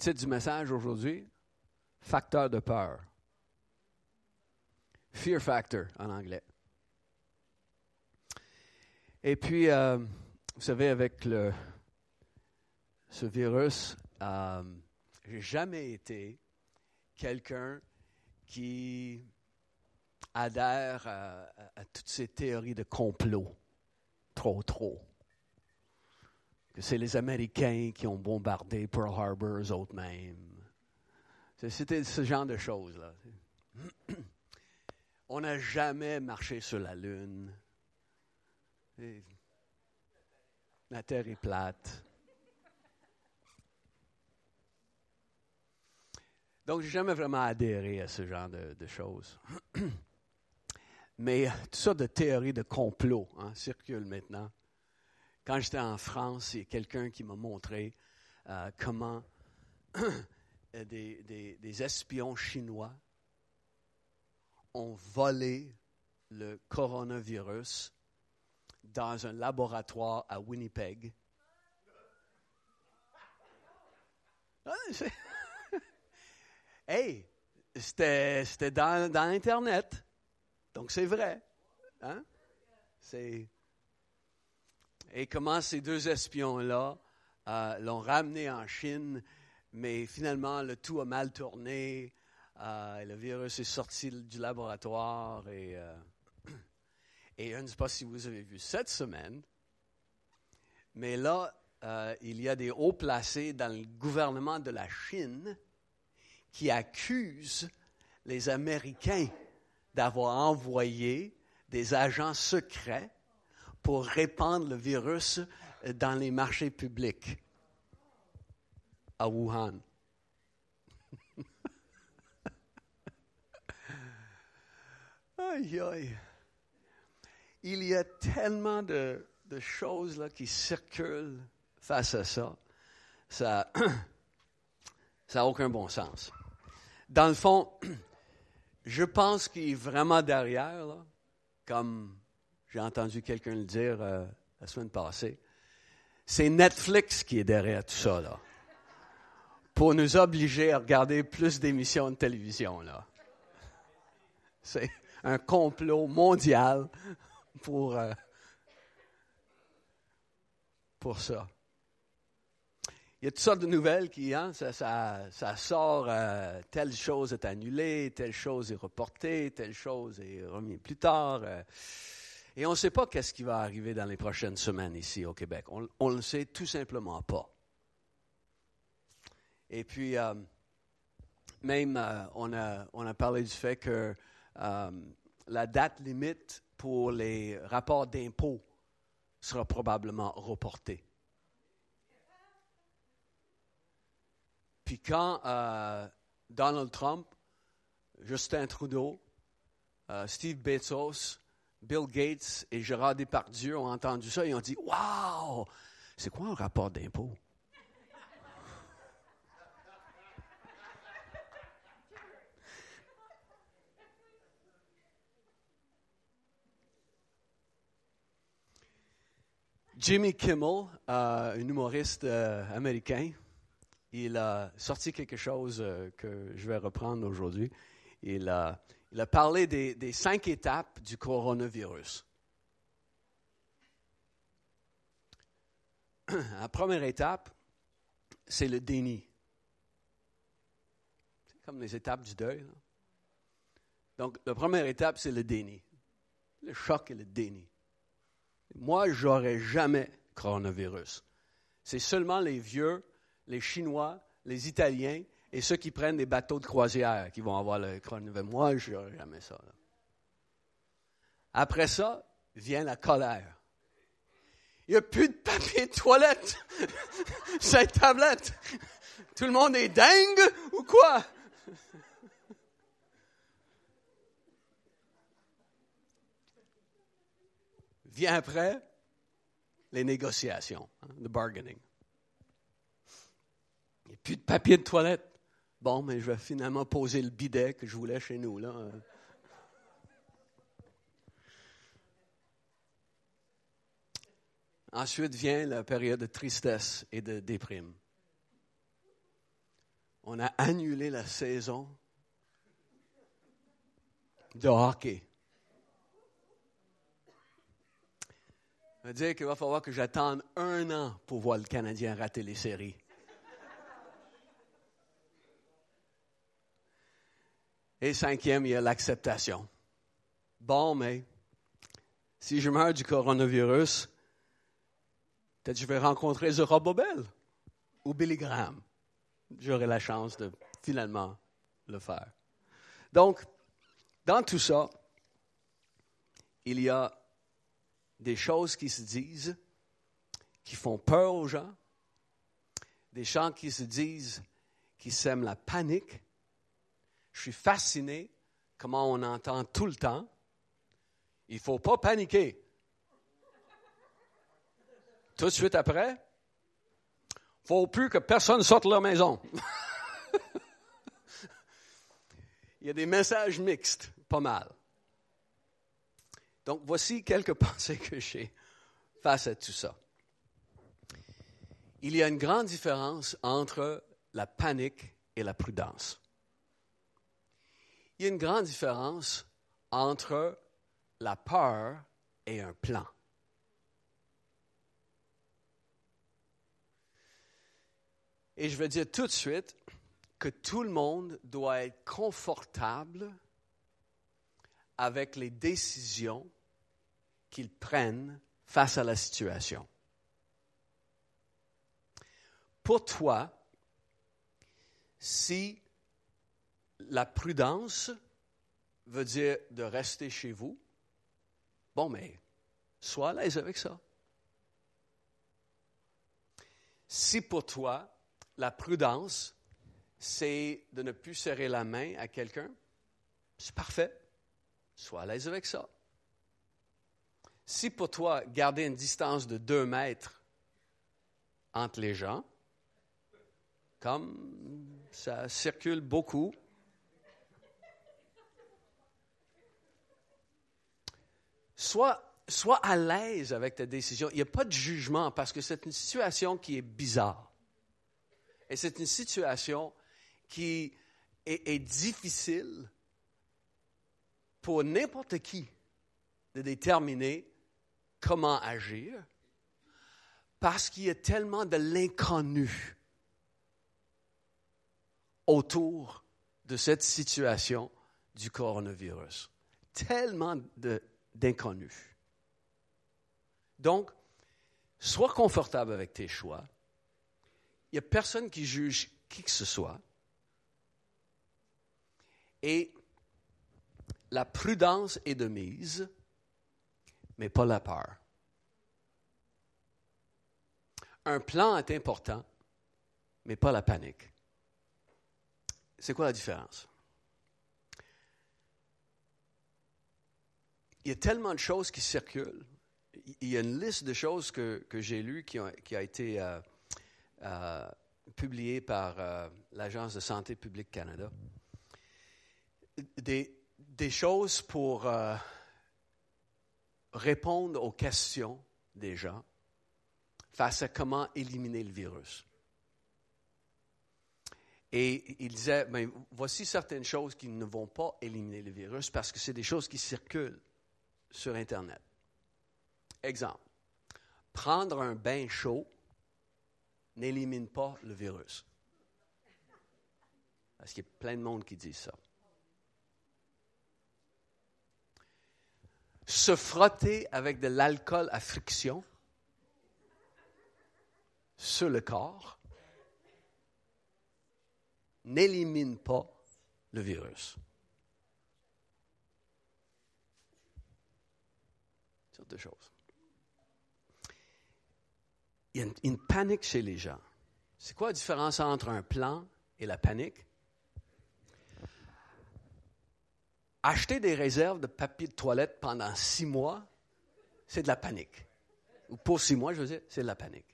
Titre du message aujourd'hui, facteur de peur. Fear factor en anglais. Et puis, euh, vous savez, avec le, ce virus, euh, j'ai jamais été quelqu'un qui adhère à, à, toutes ces théories de complot. Trop, trop. Que c'est les Américains qui ont bombardé Pearl Harbor, eux autres mêmes. C'était ce genre de choses-là. On n'a jamais marché sur la Lune. La Terre est plate. Donc, je n'ai jamais vraiment adhéré à ce genre de, choses. Mais toutes sortes de théories de complot hein, circulent maintenant. Quand j'étais en France, il y a quelqu'un qui m'a montré euh, comment des, espions chinois ont volé le coronavirus dans un laboratoire à Winnipeg. Ah, hey, c'était dans, dans Internet. Donc c'est vrai. Hein? C'est... Et comment ces deux espions-là euh, l'ont ramené en Chine, mais finalement le tout a mal tourné. Euh, le virus est sorti du laboratoire et, euh, et je ne sais pas si vous avez vu cette semaine, mais là, il y a des hauts placés dans le gouvernement de la Chine qui accusent les Américains d'avoir envoyé des agents secrets pour répandre le virus dans les marchés publics à Wuhan. Aïe, aïe. Il y a tellement de, choses là, qui circulent face à ça. Ça n'a aucun bon sens. Dans le fond, je pense qu'il est vraiment derrière, comme j'ai entendu quelqu'un le dire euh, la semaine passée. C'est Netflix qui est derrière tout ça, là. Pour nous obliger à regarder plus d'émissions de télévision, là. C'est un complot mondial pour, euh, pour ça. Il y a toutes sortes de nouvelles qui, hein, ça, sort, euh, telle chose est annulée, telle chose est reportée, telle chose est remise plus tard. Et on ne sait pas qu'est-ce qui va arriver dans les prochaines semaines ici au Québec. On ne le sait tout simplement pas. Et puis, même, on, a, on a parlé du fait que la date limite pour les rapports d'impôts sera probablement reportée. Puis quand euh, Donald Trump, Justin Trudeau, euh, Steve Bezos, Bill Gates et Gérard Depardieu ont entendu ça, ils ont dit Waouh, c'est quoi un rapport d'impôt? Jimmy Kimmel, euh, un humoriste euh, américain, il a sorti quelque chose euh, que je vais reprendre aujourd'hui. Il a, il a parlé des, cinq étapes du coronavirus. La première étape, c'est le déni. C'est comme les étapes du deuil. Donc, la première étape, c'est le déni. Le choc et le déni. Moi, j'aurais jamais coronavirus. C'est seulement les vieux, les Chinois, les Italiens et ceux qui prennent des bateaux de croisière qui vont avoir le coronavirus. Moi, je n'aurais jamais ça. Après ça, vient la colère. Il n'y a plus de papier de toilette. Cette tablette. Tout le monde est dingue ou quoi? Vient après les négociations, hein, le bargaining. Il n'y a plus de papier de toilette. Bon, mais je vais finalement poser le bidet que je voulais chez nous. Là. Ensuite vient la période de tristesse et de déprime. on a annulé la saison de hockey. Ça veut dire qu'il va falloir que j'attende un an pour voir le Canadien rater les séries. Et cinquième, il y a l'acceptation. Bon, mais si je meurs du coronavirus, peut-être je vais rencontrer Zora Bobel ou Billy Graham. J'aurai la chance de finalement le faire. Donc, dans tout ça, il y a des choses qui se disent, qui font peur aux gens, des gens qui se disent, qui sèment la panique. Je suis fasciné comment on entend tout le temps, il ne faut pas paniquer. Tout de suite après, il ne faut plus que personne sorte de leur maison. il y a des messages mixtes, pas mal. Donc, voici quelques pensées que j'ai face à tout ça. Il y a une grande différence entre la panique et la prudence. Il y a une grande différence entre la peur et un plan. Et je veux dire tout de suite que tout le monde doit être confortable avec les décisions qu'ils prennent face à la situation. Pour toi, si la prudence veut dire de rester chez vous, bon, mais sois à l'aise avec ça. Si pour toi, la prudence, c'est de ne plus serrer la main à quelqu'un, c'est parfait. Sois à l'aise avec ça. Si pour toi, garder une distance de deux mètres entre les gens, comme ça circule beaucoup, sois, à l'aise avec ta décision. Il n'y a pas de jugement parce que c'est une situation qui est bizarre. Et c'est une situation qui est, est difficile pour n'importe qui de déterminer comment agir parce qu'il y a tellement de l'inconnu autour de cette situation du coronavirus. Tellement d'inconnus. Donc, sois confortable avec tes choix. Il n'y a personne qui juge qui que ce soit. Et la prudence est de mise, mais pas la peur. Un plan est important, mais pas la panique. C'est quoi la différence? Il y a tellement de choses qui circulent. Il y a une liste de choses que, j'ai lues qui, a été euh, euh, publiée par euh, l'Agence de santé publique Canada. Des, des choses pour répondre aux questions des gens face à comment éliminer le virus. Et il disait, ben, voici certaines choses qui ne vont pas éliminer le virus parce que c'est des choses qui circulent sur Internet. Exemple, prendre un bain chaud n'élimine pas le virus. Parce qu'il y a plein de monde qui dit ça. se frotter avec de l'alcool à friction sur le corps n'élimine pas le virus. Deux choses. Il y a une panique chez les gens. C'est quoi la différence entre un plan et la panique? acheter des réserves de papier de toilette pendant six mois, c'est de la panique. Ou pour six mois, je veux dire, c'est de la panique.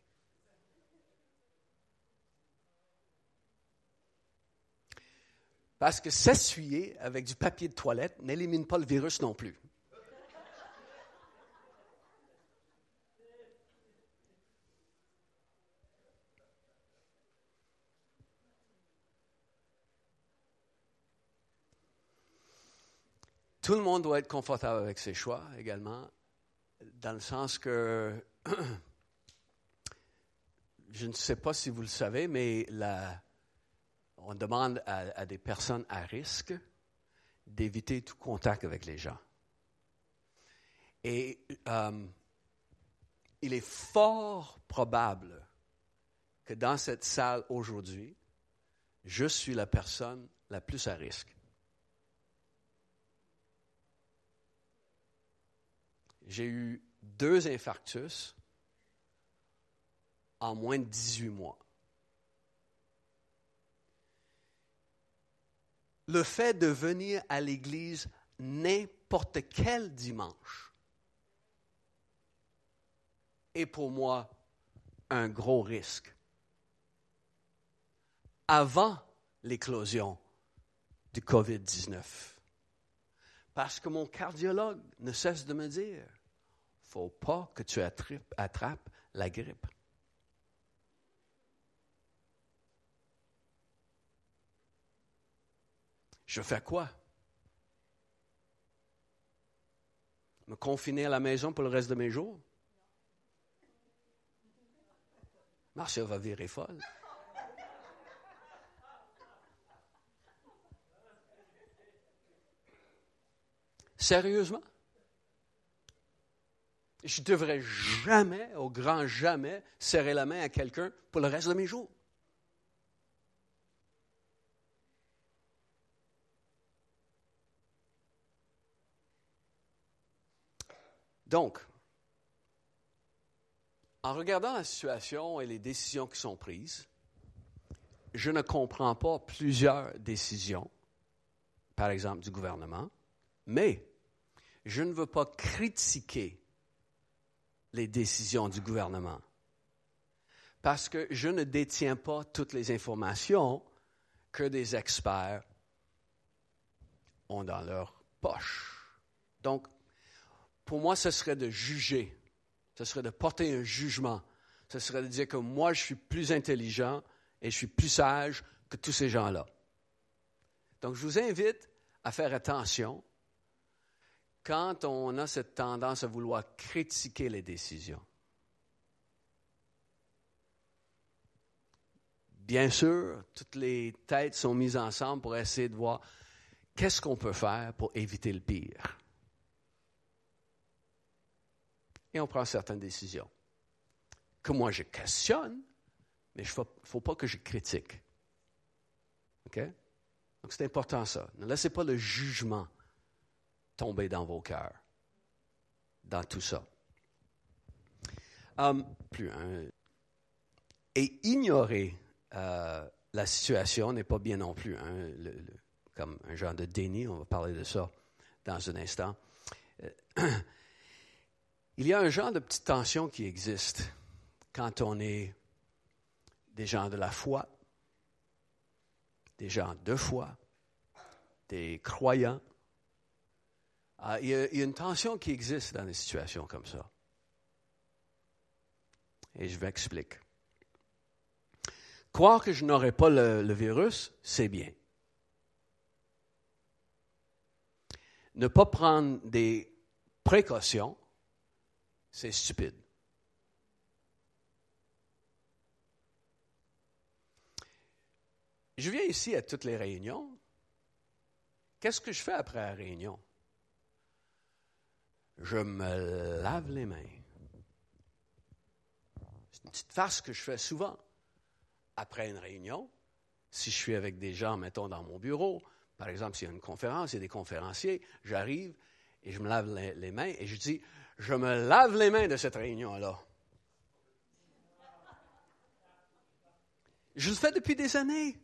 Parce que s'essuyer avec du papier de toilette n'élimine pas le virus non plus. Tout le monde doit être confortable avec ses choix également, dans le sens que, je ne sais pas si vous le savez, mais on demande à, des personnes à risque d'éviter tout contact avec les gens. Et euh, il est fort probable que dans cette salle aujourd'hui, je suis la personne la plus à risque. J'ai eu deux infarctus en moins de 18 mois. Le fait de venir à l'église n'importe quel dimanche est pour moi un gros risque. Avant l'éclosion du COVID-19. Parce que mon cardiologue ne cesse de me dire, faut pas que tu attrapes la grippe. Je fais quoi? Me confiner à la maison pour le reste de mes jours? Marcia va virer folle. Sérieusement? Je ne devrais jamais, au grand jamais, serrer la main à quelqu'un pour le reste de mes jours. Donc, en regardant la situation et les décisions qui sont prises, je ne comprends pas plusieurs décisions, par exemple du gouvernement, mais je ne veux pas critiquer les décisions du gouvernement parce que je ne détiens pas toutes les informations que des experts ont dans leur poche. Donc, pour moi, ce serait de juger, ce serait de porter un jugement, ce serait de dire que moi, je suis plus intelligent et je suis plus sage que tous ces gens-là. Donc, je vous invite à faire attention quand on a cette tendance à vouloir critiquer les décisions? Bien sûr, toutes les têtes sont mises ensemble pour essayer de voir qu'est-ce qu'on peut faire pour éviter le pire. Et on prend certaines décisions que moi je questionne, mais il ne faut pas que je critique. OK? Donc c'est important ça. Ne laissez pas le jugement tomber dans vos cœurs, dans tout ça. Um, plus un. Et ignorer euh, la situation n'est pas bien non plus, hein, comme un genre de déni, on va parler de ça dans un instant. Euh, il y a un genre de petite tension qui existe quand on est des gens de la foi, des gens de foi, des croyants, ah, il, y a, une tension qui existe dans des situations comme ça. Et je vais expliquer. Croire que je n'aurai pas le, virus, c'est bien. Ne pas prendre des précautions, c'est stupide. Je viens ici à toutes les réunions. Qu'est-ce que je fais après la réunion? Je me lave les mains. C'est une petite farce que je fais souvent. Après une réunion, si je suis avec des gens, mettons, dans mon bureau, par exemple, s'il y a une conférence, il y a des conférenciers, j'arrive et je me lave les, mains et je dis, je me lave les mains de cette réunion-là. Je le fais depuis des années.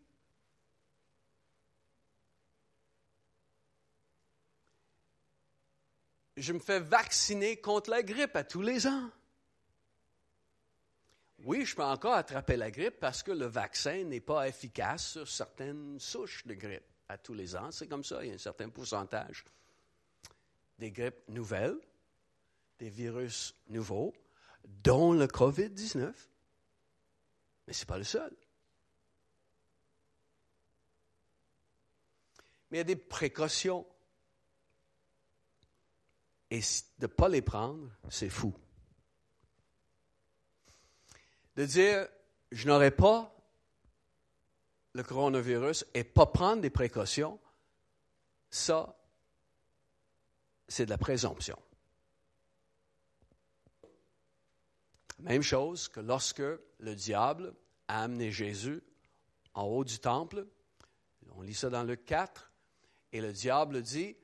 Je me fais vacciner contre la grippe à tous les ans. Oui, je peux encore attraper la grippe parce que le vaccin n'est pas efficace sur certaines souches de grippe à tous les ans. C'est comme ça, il y a un certain pourcentage des grippes nouvelles, des virus nouveaux, dont le COVID-19. Mais ce n'est pas le seul. Mais il y a des précautions Et de ne pas les prendre, c'est fou. De dire, je n'aurai pas le coronavirus et pas prendre des précautions, ça, c'est de la présomption. Même chose que lorsque le diable a amené Jésus en haut du temple, on lit ça dans le 4, et le diable dit,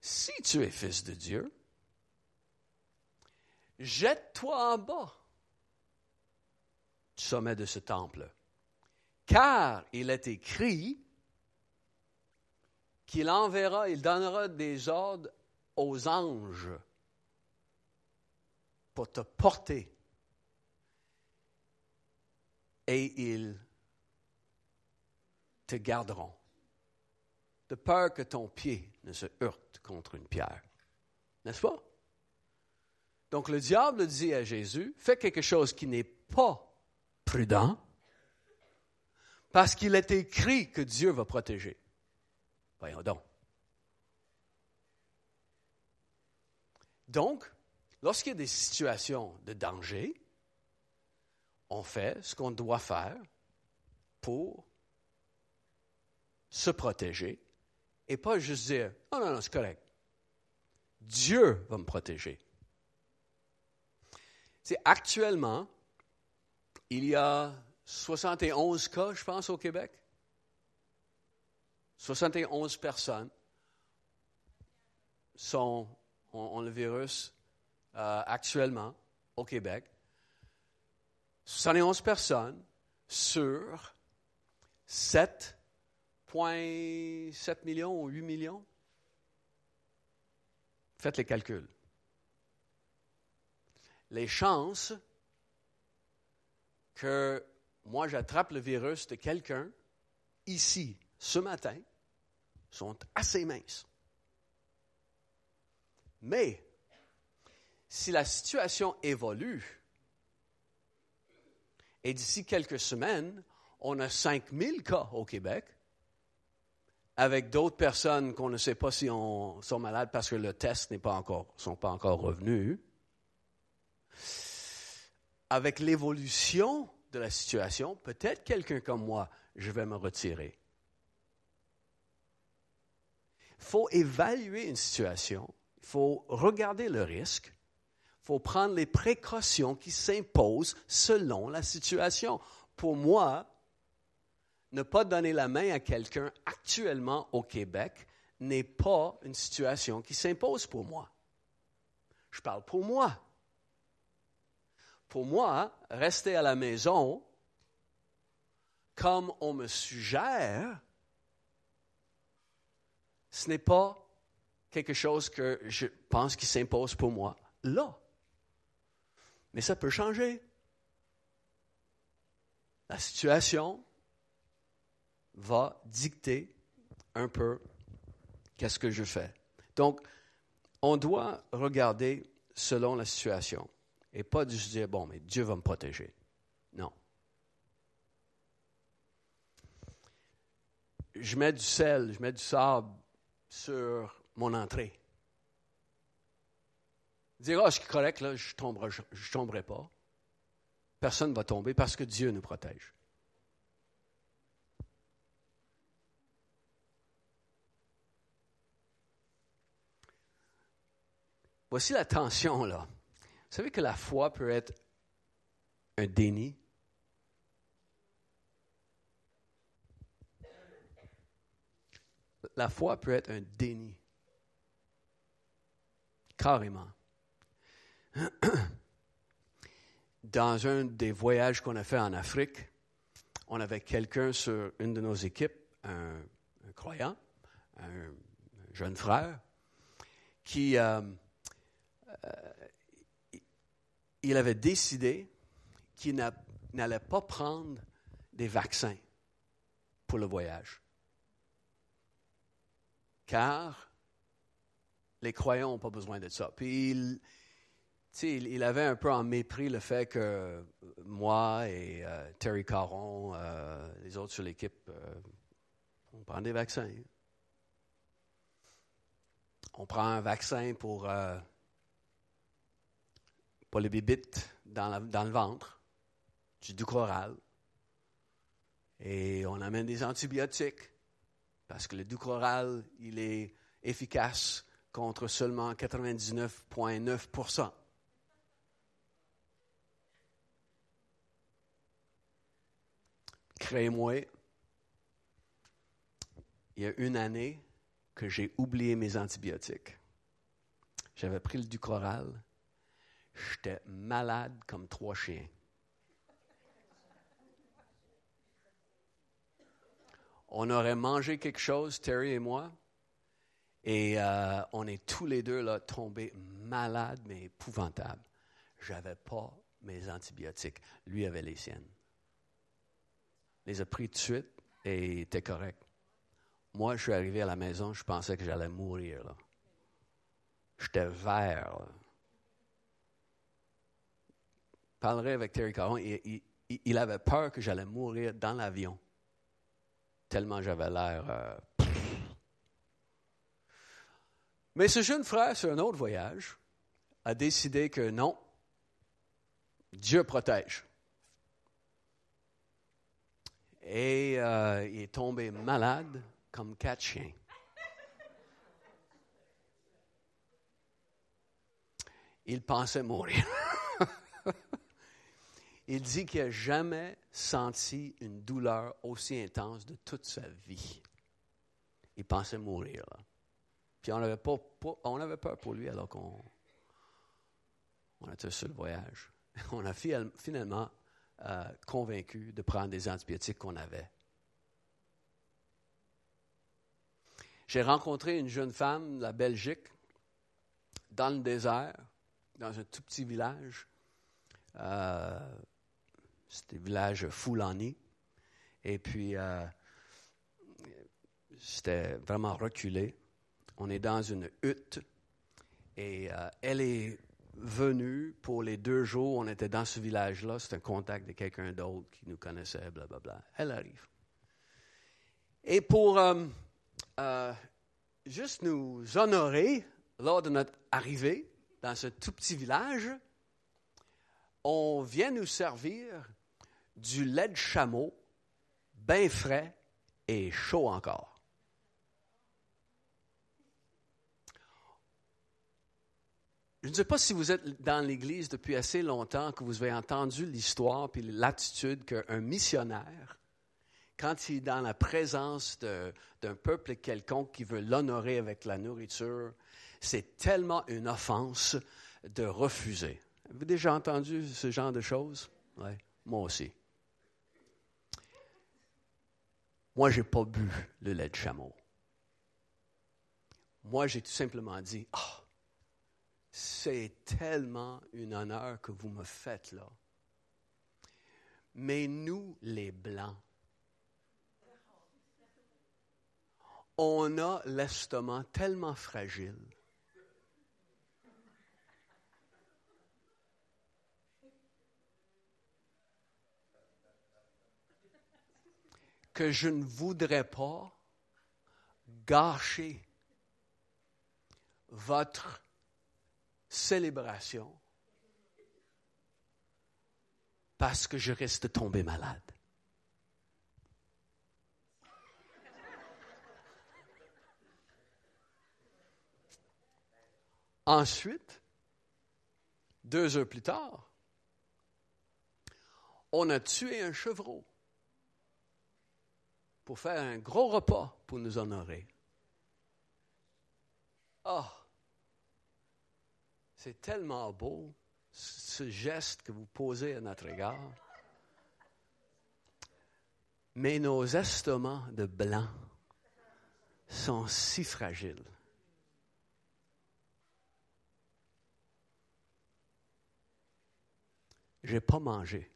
si tu es fils de Dieu, jette-toi en bas du sommet de ce temple. Car il est écrit qu'il enverra, il donnera des ordres aux anges pour te porter. Et ils te garderont, de peur que ton pied ne se heurte contre une pierre. N'est-ce pas? Donc le diable dit à Jésus, fais quelque chose qui n'est pas prudent, parce qu'il est écrit que Dieu va protéger. Voyons donc. Donc, lorsqu'il y a des situations de danger, on fait ce qu'on doit faire pour se protéger et pas juste dire Oh non, non, c'est correct. Dieu va me protéger. Actuellement, il y a 71 cas, je pense, au Québec. 71 personnes sont, ont, le virus euh, actuellement au Québec. 71 personnes sur 7,7 millions ou 8 millions. Faites les calculs. Les chances que moi j'attrape le virus de quelqu'un ici ce matin sont assez minces. Mais si la situation évolue, et d'ici quelques semaines, on a 5000 cas au Québec, avec d'autres personnes qu'on ne sait pas si on, sont malades parce que le test n'est pas encore, sont pas encore revenus. Avec l'évolution de la situation, peut-être quelqu'un comme moi, je vais me retirer. Il faut évaluer une situation, il faut regarder le risque, il faut prendre les précautions qui s'imposent selon la situation. Pour moi, ne pas donner la main à quelqu'un actuellement au Québec n'est pas une situation qui s'impose pour moi. Je parle pour moi. Pour moi, rester à la maison, comme on me suggère, ce n'est pas quelque chose que je pense qui s'impose pour moi là. Mais ça peut changer. La situation va dicter un peu qu'est-ce que je fais. Donc, on doit regarder selon la situation et pas juste dire, bon, mais Dieu va me protéger. Non. Je mets du sel, je mets du sable sur mon entrée. Dire, ah, oh, c'est correct, là, je ne tomberai, tomberai pas. Personne ne va tomber parce que Dieu nous protège. Voici la tension, là. Vous savez que la foi peut être un déni? La foi peut être un déni. Carrément. Dans un des voyages qu'on a fait en Afrique, on avait quelqu'un sur une de nos équipes, un, croyant, un, jeune frère, qui euh, euh, il avait décidé qu'il n'allait pas prendre des vaccins pour le voyage. Car les croyants n'ont pas besoin de ça. Puis il, il, avait un peu en mépris le fait que moi et euh, Terry Caron, euh, les autres sur l'équipe, on prend des vaccins. On prend un vaccin pour pour les bibites dans, le ventre, du ducroral. Et on amène des antibiotiques parce que le ducroral, il est efficace contre seulement 99,9% Créez-moi, il y a une année que j'ai oublié mes antibiotiques. J'avais pris le Ducoral. J'étais malade comme trois chiens. On aurait mangé quelque chose, Terry et moi, et euh, on est tous les deux là tombés malades, mais épouvantables. J'avais pas mes antibiotiques. Lui avait les siennes. Les a pris tout de suite et était correct. Moi, je suis arrivé à la maison, je pensais que j'allais mourir. Là. J'étais vert. Je parlerai avec Terry Caron. Il, avait peur que j'allais mourir dans l'avion. Tellement j'avais l'air. Euh, Mais ce jeune frère, sur un autre voyage, a décidé que non, Dieu protège. Et euh, il est tombé malade comme quatre chiens. Il pensait mourir. il dit qu'il n'a jamais senti une douleur aussi intense de toute sa vie. Il pensait mourir. Puis on avait, peur pour lui alors qu'on on était sur le voyage. On a finalement euh, convaincu de prendre des antibiotiques qu'on avait. J'ai rencontré une jeune femme de la Belgique dans le désert, dans un tout petit village. Euh, c'était le village Foulani. Et puis, euh, c'était vraiment reculé. On est dans une hutte. Et euh, elle est venue pour les deux jours. On était dans ce village-là. C'est un contact de quelqu'un d'autre qui nous connaissait, blablabla. Bla, bla. Elle arrive. Et pour euh, juste nous honorer lors de notre arrivée dans ce tout petit village, on vient nous servir du lait de chameau, bien frais et chaud encore. Je ne sais pas si vous êtes dans l'Église depuis assez longtemps que vous avez entendu l'histoire puis l'attitude qu'un missionnaire quand il est dans la présence d'un peuple quelconque qui veut l'honorer avec la nourriture, c'est tellement une offense de refuser. Avez-vous déjà entendu ce genre de choses? Moi aussi. Moi, je n'ai pas bu le lait de chameau. Moi, j'ai tout simplement dit, ah, c'est tellement un honneur que vous me faites là. Mais nous, les Blancs, on a l'estomac tellement fragile. Que je ne voudrais pas gâcher votre célébration parce que je reste tombé malade. Ensuite, deux heures plus tard, on a tué un chevreau pour faire un gros repas pour nous honorer. Ah, c'est tellement beau ce geste que vous posez à notre égard. Mais nos estomacs de blanc sont si fragiles. Je n'ai pas mangé.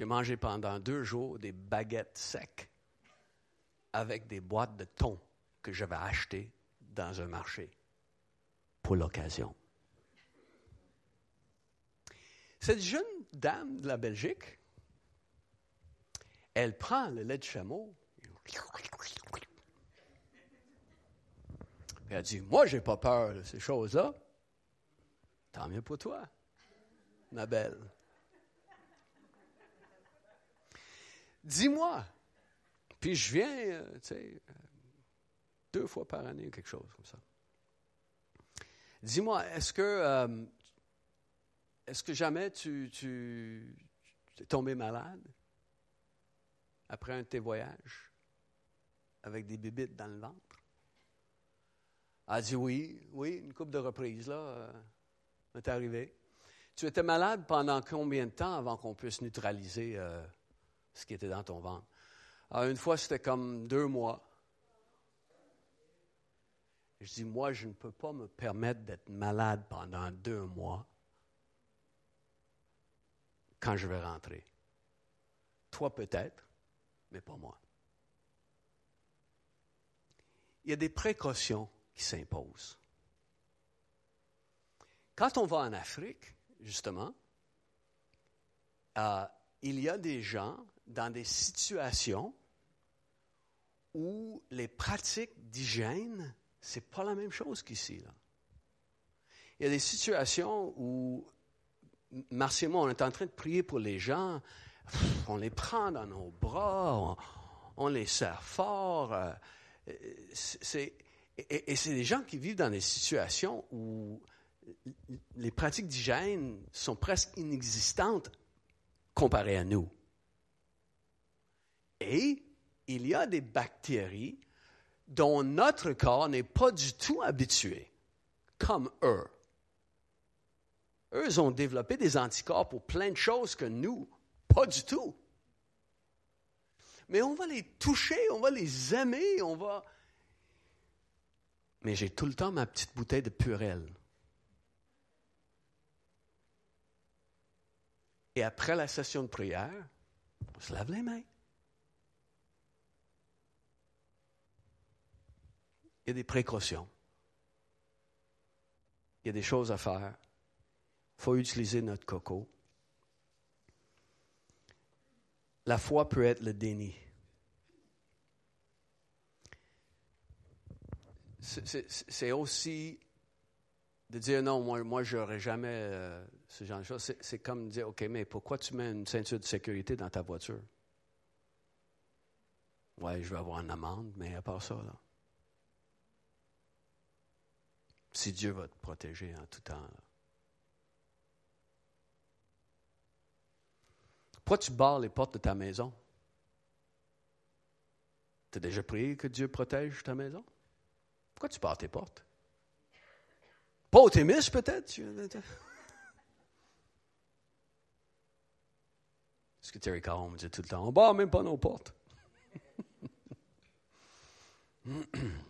J'ai mangé pendant deux jours des baguettes secs avec des boîtes de thon que j'avais achetées dans un marché pour l'occasion. Cette jeune dame de la Belgique, elle prend le lait de chameau, Elle dit, moi, j'ai pas peur de ces choses-là. Tant mieux pour toi, ma belle. Dis-moi. Puis je viens, euh, tu sais, deux fois par année, quelque chose comme ça. Dis-moi, est-ce que, euh, est-ce que jamais tu, es tombé malade après un de tes voyages avec des bébites dans le ventre? Elle a dit oui, oui, une coupe de reprises, là, euh, m'est arrivé. Tu étais malade pendant combien de temps avant qu'on puisse neutraliser euh, ce qui était dans ton ventre? Alors, une fois, c'était comme deux mois. Je dis, moi, je ne peux pas me permettre d'être malade pendant deux mois quand je vais rentrer. Toi peut-être, mais pas moi. Il y a des précautions qui s'imposent. Quand on va en Afrique, justement, euh, il y a des gens dans des situations où les pratiques d'hygiène c'est pas la même chose qu'ici. Il y a des situations où, Marc et moi, on est en train de prier pour les gens, on les prend dans nos bras, on, les serre fort. Euh, et c'est des gens qui vivent dans des situations où les pratiques d'hygiène sont presque inexistantes comparées à nous. Et il y a des bactéries dont notre corps n'est pas du tout habitué, comme eux. Eux ont développé des anticorps pour plein de choses que nous, pas du tout. Mais on va les toucher, on va les aimer, on va... Mais j'ai tout le temps ma petite bouteille de purelle. Et après la session de prière, on se lave les mains. Il y a des précautions. Il y a des choses à faire. Il faut utiliser notre coco. La foi peut être le déni. C'est aussi de dire non, moi, moi je n'aurais jamais euh, ce genre de choses. C'est comme dire, OK, mais pourquoi tu mets une ceinture de sécurité dans ta voiture? Oui, je vais avoir une amende, mais à part ça, là. Si Dieu va te protéger en tout temps. Pourquoi tu barres les portes de ta maison? Tu as déjà prié que Dieu protège ta maison? Pourquoi tu barres tes portes? Pas optimiste peut-être? Ce que Terry Caron me dit tout le temps, on barre même pas nos portes?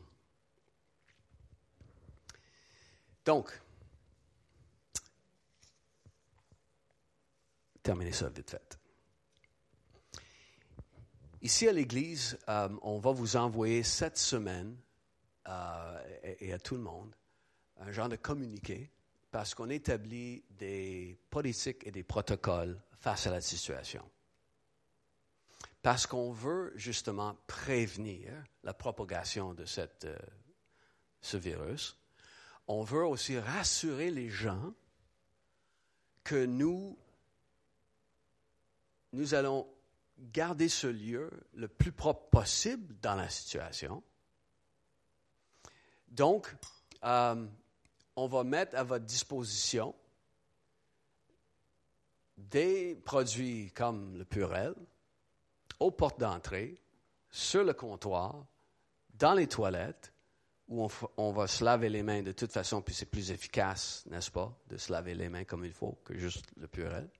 Donc, terminer ça vite fait. Ici à l'Église, euh, on va vous envoyer cette semaine, euh, et, à tout le monde, un genre de communiqué, parce qu'on établit des politiques et des protocoles face à la situation. Parce qu'on veut justement prévenir la propagation de cette, euh, ce virus on veut aussi rassurer les gens que nous, allons garder ce lieu le plus propre possible dans la situation. Donc, euh, on va mettre à votre disposition des produits comme le Purel aux portes d'entrée, sur le comptoir, dans les toilettes, où on, va se laver les mains de toute façon, puis c'est plus efficace, n'est-ce pas, de se laver les mains comme il faut que juste le purel.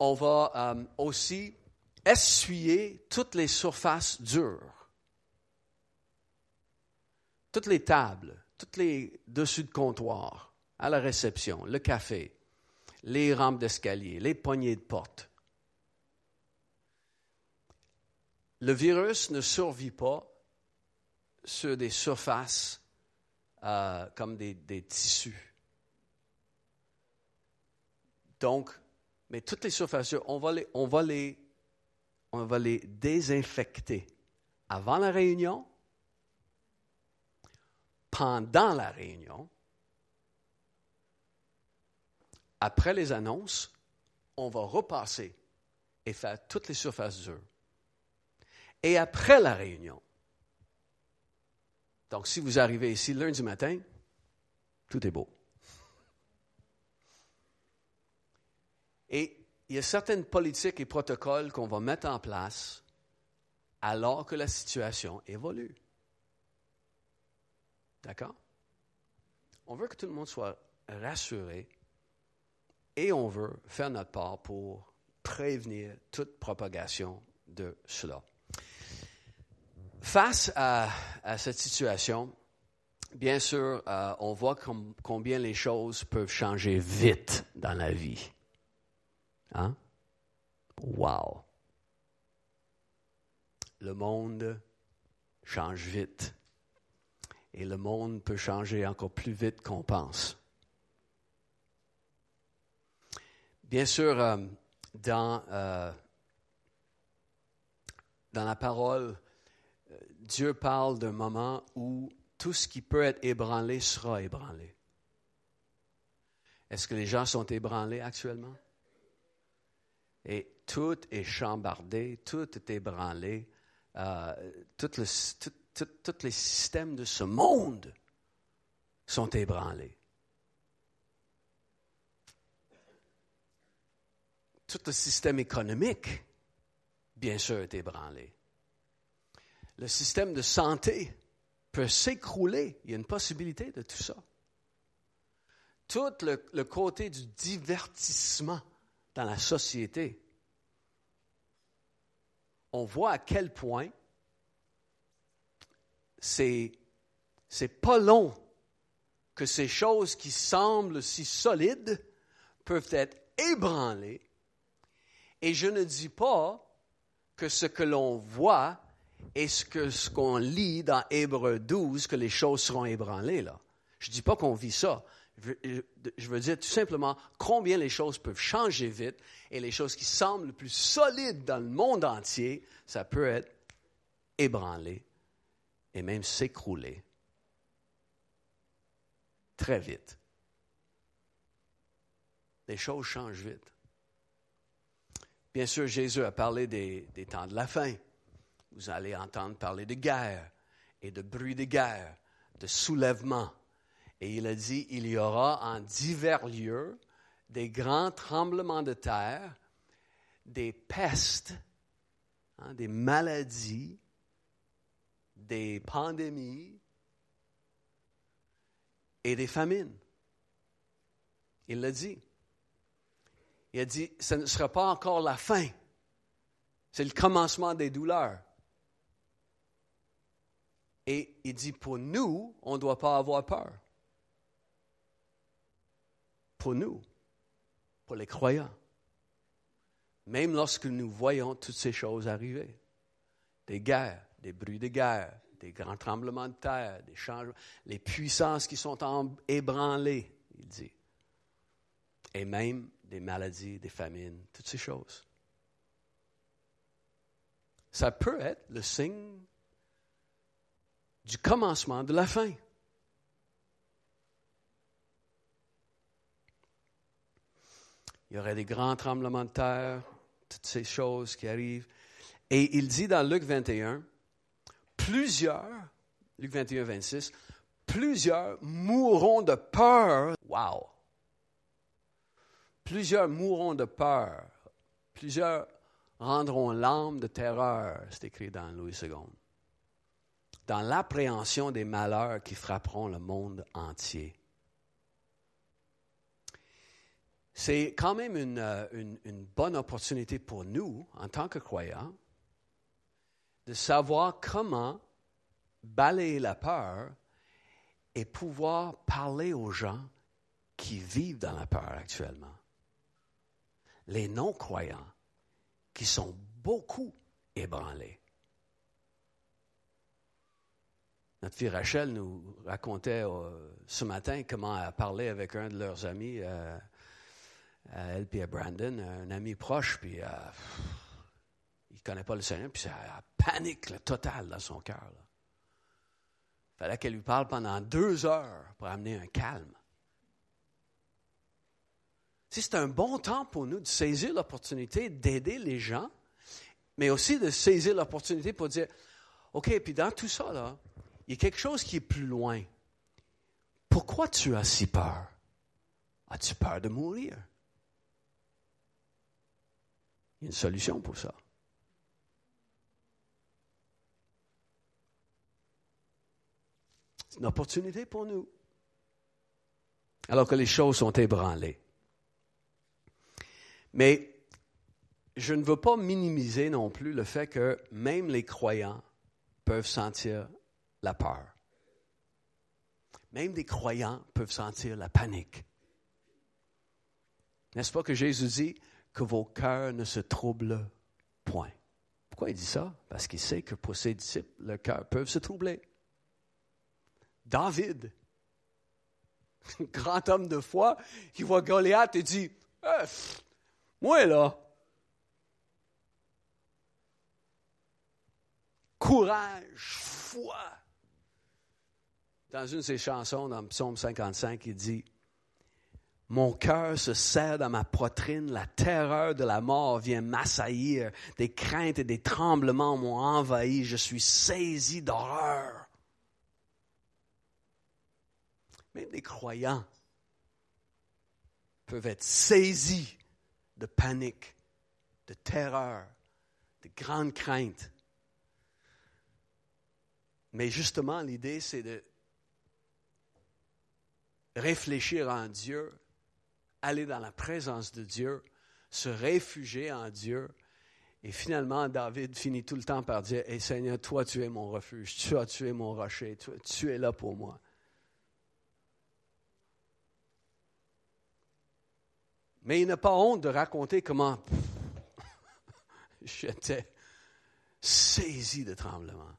On va euh, aussi essuyer toutes les surfaces dures, toutes les tables, toutes les dessus de comptoir, à la réception, le café, les rampes d'escalier, les poignées de porte. Le virus ne survit pas sur des surfaces euh, comme des, tissus. Donc, mais toutes les surfaces, on va les, on va les, on va les désinfecter avant la réunion, pendant la réunion. Après les annonces, on va repasser et faire toutes les surfaces dures. Et après la réunion, donc si vous arrivez ici lundi matin, tout est beau. Et il y a certaines politiques et protocoles qu'on va mettre en place alors que la situation évolue. D'accord? On veut que tout le monde soit rassuré et on veut faire notre part pour prévenir toute propagation de cela. Face à, cette situation, bien sûr, euh, on voit combien les choses peuvent changer vite dans la vie. Hein? Wow! Le monde change vite. Et le monde peut changer encore plus vite qu'on pense. Bien sûr, euh, dans, euh, dans la parole, Dieu parle d'un moment où tout ce qui peut être ébranlé sera ébranlé. Est-ce que les gens sont ébranlés actuellement? Et tout est chambardé, tout est ébranlé. tous les systèmes de ce monde sont ébranlés. tout le système économique, bien sûr, est ébranlé. Le système de santé peut s'écrouler. Il y a une possibilité de tout ça. Tout le, côté du divertissement dans la société, on voit à quel point c'est, c'est pas long que ces choses qui semblent si solides peuvent être ébranlées et je ne dis pas que ce que l'on voit est ce que ce qu'on lit dans Hébreu 12, que les choses seront ébranlées là? Je ne dis pas qu'on vit ça. Je veux dire tout simplement combien les choses peuvent changer vite et les choses qui semblent plus solides dans le monde entier, ça peut être ébranlé et même s'écrouler très vite. Les choses changent vite. Bien sûr, Jésus a parlé des, temps de la fin. Vous allez entendre parler de guerre et de bruit de guerre, de soulèvement. Et il a dit, il y aura en divers lieux des grands tremblements de terre, des pestes, hein, des maladies, des pandémies et des famines. Il l'a dit. Il a dit, ce ne sera pas encore la fin. C'est le commencement des douleurs. Et il dit, pour nous, on ne doit pas avoir peur. Pour nous, pour les croyants. Même lorsque nous voyons toutes ces choses arriver. Des guerres, des bruits de guerre, des grands tremblements de terre, des changements, les puissances qui sont ébranlées, il dit. Et même des maladies, des famines, toutes ces choses. Ça peut être le signe du commencement de la fin. Il y aurait des grands tremblements de terre, toutes ces choses qui arrivent. Et il dit dans Luc 21, plusieurs, Luc 21, 26, plusieurs mourront de peur. Wow! Plusieurs mourront de peur. Plusieurs rendront l'âme de terreur, c'est écrit dans Louis II. Dans l'appréhension des malheurs qui frapperont le monde entier. C'est quand même une, euh, une, bonne opportunité pour nous, en tant que croyants, de savoir comment balayer la peur et pouvoir parler aux gens qui vivent dans la peur actuellement les non-croyants qui sont beaucoup ébranlés. Notre fille Rachel nous racontait euh, ce matin comment elle parlait avec un de leurs amis, euh, elle et Brandon, un ami proche, puis euh, il ne connaît pas le Seigneur, puis ça panique totale dans son cœur. Il fallait qu'elle lui parle pendant deux heures pour amener un calme. c'est un bon temps pour nous de saisir l'opportunité d'aider les gens, mais aussi de saisir l'opportunité pour dire, OK, puis dans tout ça, là, il y a quelque chose qui est plus loin. Pourquoi tu as si peur? As-tu peur de mourir? Il y a une solution pour ça. C'est une opportunité pour nous. Alors que les choses sont ébranlées. Mais je ne veux pas minimiser non plus le fait que même les croyants peuvent sentir la peur. Même des croyants peuvent sentir la panique. N'est-ce pas que Jésus dit que vos cœurs ne se troublent point? Pourquoi il dit ça? Parce qu'il sait que pour ses disciples, leurs cœurs peuvent se troubler. David, grand homme de foi, qui voit Goliath et dit eh, Moi là, courage, foi. Dans une de ses chansons, dans le psaume 55, il dit Mon cœur se serre dans ma poitrine, la terreur de la mort vient m'assaillir, des craintes et des tremblements m'ont envahi, je suis saisi d'horreur. Même des croyants peuvent être saisis de panique, de terreur, de grandes craintes. Mais justement, l'idée, c'est de réfléchir en Dieu, aller dans la présence de Dieu, se réfugier en Dieu. Et finalement, David finit tout le temps par dire, Seigneur, toi tu es mon refuge, tu as tué mon rocher, tu es là pour moi. Mais il n'a pas honte de raconter comment j'étais saisi de tremblement.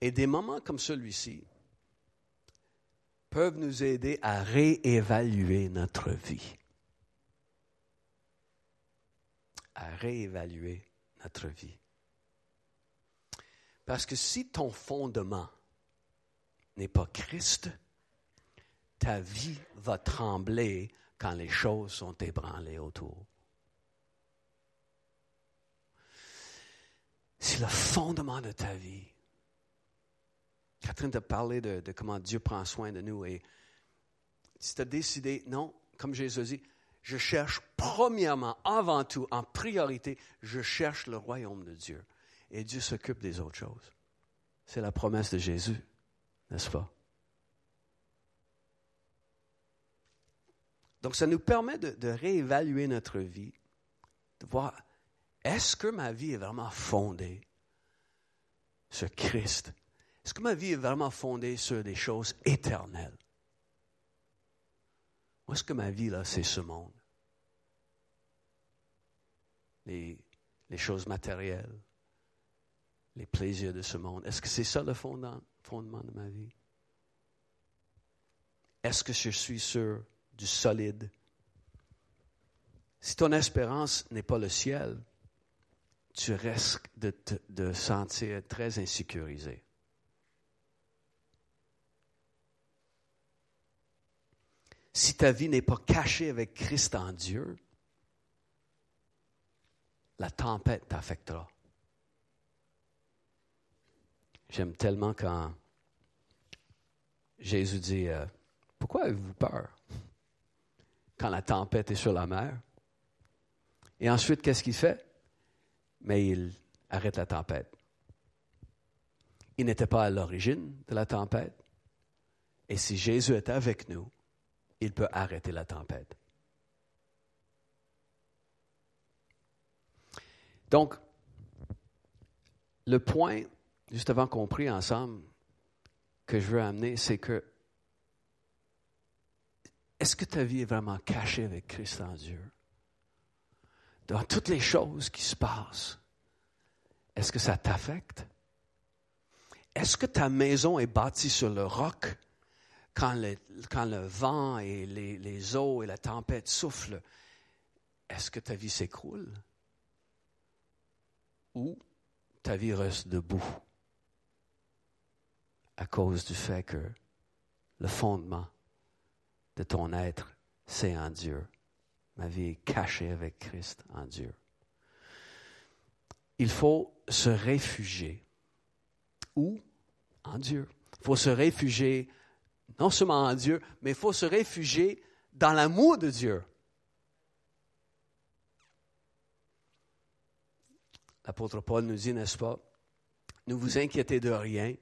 Et des moments comme celui-ci peuvent nous aider à réévaluer notre vie. À réévaluer notre vie. Parce que si ton fondement n'est pas Christ, ta vie va trembler quand les choses sont ébranlées autour. C'est le fondement de ta vie. Catherine t'a parlé de, comment Dieu prend soin de nous et si tu as décidé, non, comme Jésus dit, je cherche premièrement, avant tout, en priorité, je cherche le royaume de Dieu. Et Dieu s'occupe des autres choses. C'est la promesse de Jésus n'est-ce pas? Donc, ça nous permet de, réévaluer notre vie, de voir, est-ce que ma vie est vraiment fondée sur Christ? Est-ce que ma vie est vraiment fondée sur des choses éternelles? Ou est-ce que ma vie, là, c'est ce monde? Les, choses matérielles, les plaisirs de ce monde. Est-ce que c'est ça le fondement? fondement de ma vie? Est-ce que je suis sur du solide? Si ton espérance n'est pas le ciel, tu risques de te sentir très insécurisé. Si ta vie n'est pas cachée avec Christ en Dieu, la tempête t'affectera. J'aime tellement quand Jésus dit, euh, pourquoi avez-vous peur quand la tempête est sur la mer? Et ensuite, qu'est-ce qu'il fait? Mais il arrête la tempête. Il n'était pas à l'origine de la tempête. Et si Jésus est avec nous, il peut arrêter la tempête. Donc, le point juste avant qu'on ensemble, que je veux amener, c'est que est-ce que ta vie est vraiment cachée avec Christ en Dieu? Dans toutes les choses qui se passent, est-ce que ça t'affecte? Est-ce que ta maison est bâtie sur le roc? Quand le, quand le vent et les, les eaux et la tempête soufflent? Est-ce que ta vie s'écroule? ou ta vie reste debout à cause du fait que le fondement de ton être, c'est en Dieu. Ma vie est cachée avec Christ en Dieu. Il faut se réfugier. Où? En Dieu. Il faut se réfugier non seulement en Dieu, mais il faut se réfugier dans l'amour de Dieu. L'apôtre Paul nous dit, n'est-ce pas, ne vous inquiétez de rien,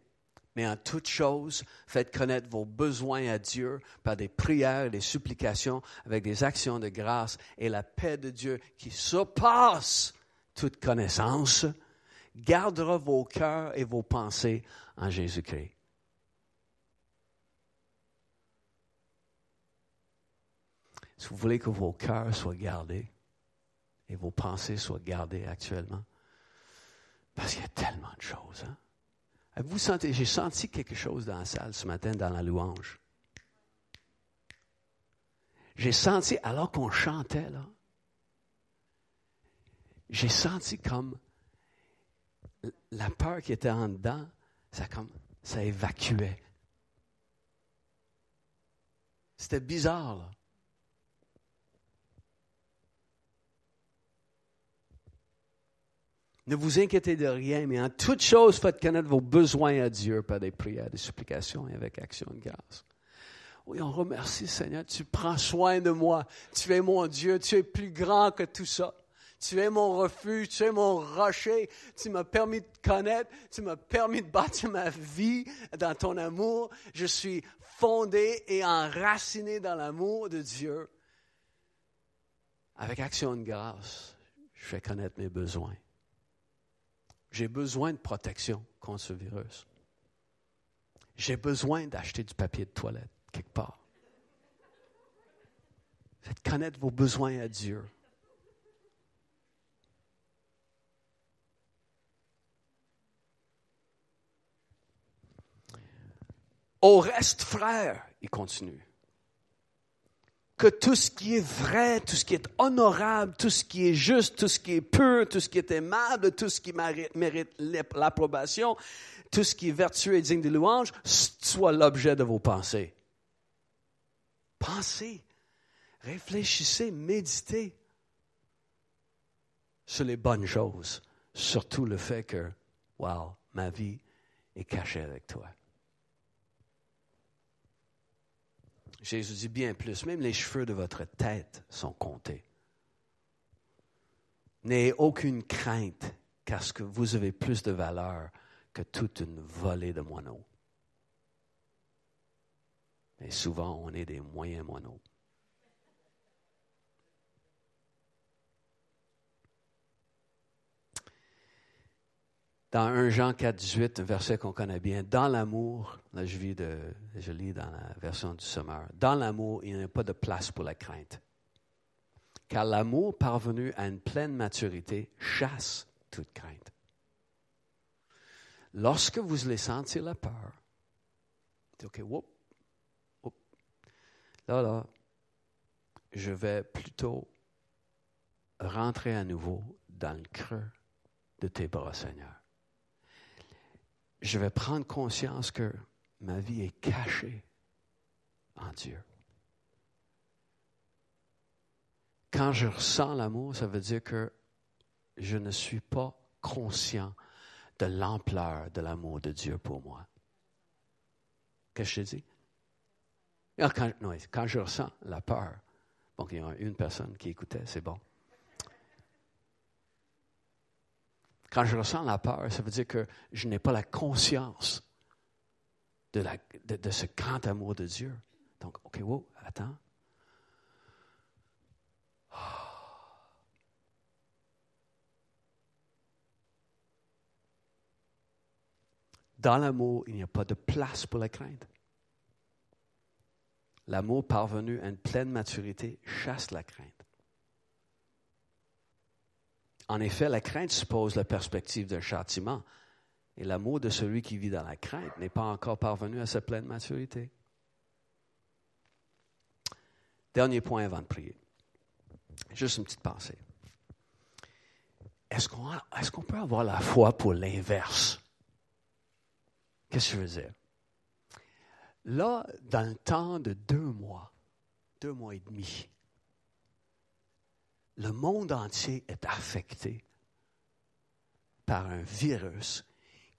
mais en toute chose, faites connaître vos besoins à Dieu par des prières et des supplications avec des actions de grâce et la paix de Dieu qui surpasse toute connaissance, gardera vos cœurs et vos pensées en Jésus-Christ. Si vous voulez que vos cœurs soient gardés et vos pensées soient gardées actuellement, parce qu'il y a tellement de choses. Hein? Vous sentez, j'ai senti quelque chose dans la salle ce matin dans la louange? J'ai senti, alors qu'on chantait, là, j'ai senti comme la peur qui était en dedans, ça, comme, ça évacuait. C'était bizarre, là. Ne vous inquiétez de rien, mais en toute chose, faites connaître vos besoins à Dieu par des prières, des supplications et avec action de grâce. Oui, on remercie Seigneur, tu prends soin de moi. Tu es mon Dieu, tu es plus grand que tout ça. Tu es mon refuge, tu es mon rocher. Tu m'as permis de connaître, tu m'as permis de bâtir ma vie dans ton amour. Je suis fondé et enraciné dans l'amour de Dieu. Avec action de grâce, je fais connaître mes besoins. J'ai besoin de protection contre ce virus. J'ai besoin d'acheter du papier de toilette quelque part. Faites connaître vos besoins à Dieu. Au reste, frère, il continue que tout ce qui est vrai, tout ce qui est honorable, tout ce qui est juste, tout ce qui est pur, tout ce qui est aimable, tout ce qui mérite, l'approbation, tout ce qui est vertueux et digne de louange, soit l'objet de vos pensées. Pensez, réfléchissez, méditez sur les bonnes choses, surtout le fait que, wow, ma vie est cachée avec toi. Jésus dit bien plus, même les cheveux de votre tête sont comptés. N'ayez aucune crainte, car que vous avez plus de valeur que toute une volée de moineaux. Mais souvent, on est des moyens moineaux. Dans 1 Jean 4, 18, un verset qu'on connaît bien, dans l'amour, là je, vis de, je lis dans la version du Sommeur, dans l'amour, il n'y a pas de place pour la crainte. Car l'amour parvenu à une pleine maturité chasse toute crainte. Lorsque vous allez sentir la peur, OK, whoop, whoop, là, là, je vais plutôt rentrer à nouveau dans le creux de tes bras, Seigneur je vais prendre conscience que ma vie est cachée en Dieu. Quand je ressens l'amour, ça veut dire que je ne suis pas conscient de l'ampleur de l'amour de Dieu pour moi. Qu'est-ce que je dis? Ah, quand, quand je ressens la peur, bon, il y a une personne qui écoutait, c'est bon. Quand je ressens la peur, ça veut dire que je n'ai pas la conscience de, ce grand amour de Dieu. Donc, OK, wow, attends. Dans l'amour, il n'y a pas de place pour la crainte. L'amour parvenu à une pleine maturité chasse la crainte. En effet, la crainte suppose la perspective d'un châtiment. Et l'amour de celui qui vit dans la crainte n'est pas encore parvenu à sa pleine maturité. Dernier point avant de prier. Juste une petite pensée. est-ce qu'on peut avoir la foi pour l'inverse? Qu'est-ce que je veux dire? Là, dans le temps de deux mois, deux mois et demi, le monde entier est affecté par un virus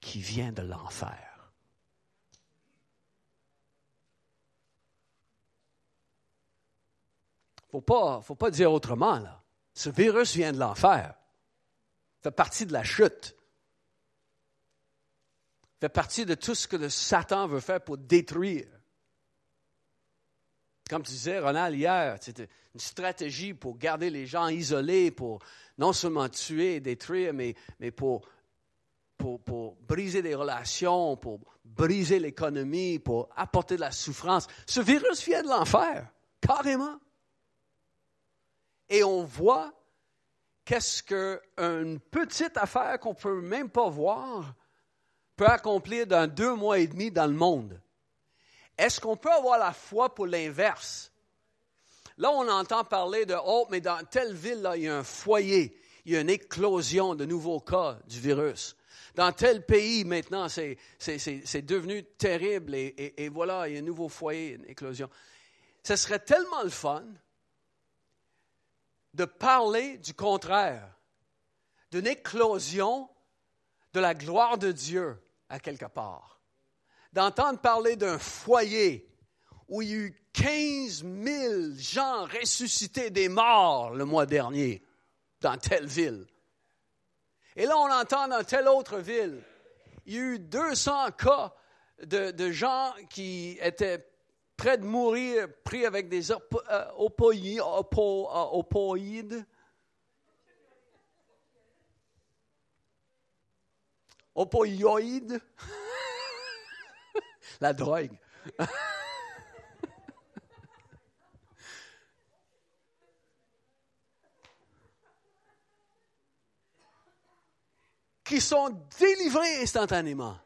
qui vient de l'enfer. Faut pas, faut pas dire autrement, là. Ce virus vient de l'enfer. Fait partie de la chute. Fait partie de tout ce que le Satan veut faire pour détruire. Comme tu disais, Ronald, hier, c'était une stratégie pour garder les gens isolés, pour non seulement tuer et détruire, mais, mais pour, pour, pour briser des relations, pour briser l'économie, pour apporter de la souffrance. Ce virus vient de l'enfer, carrément. Et on voit qu'est-ce qu'une petite affaire qu'on ne peut même pas voir peut accomplir dans deux mois et demi dans le monde. Est-ce qu'on peut avoir la foi pour l'inverse? Là, on entend parler de, oh, mais dans telle ville, il y a un foyer, il y a une éclosion de nouveaux cas du virus. Dans tel pays, maintenant, c'est devenu terrible et, et, voilà, il y a un nouveau foyer, une éclosion. Ce serait tellement le fun de parler du contraire, d'une éclosion de la gloire de Dieu à quelque part d'entendre parler d'un foyer où il y a eu 15 000 gens ressuscités des morts le mois dernier dans telle ville. Et là, on entend dans telle autre ville, il y a eu 200 cas de, gens qui étaient près de mourir, pris avec des op euh, la drogue. qui sont délivrés instantanément.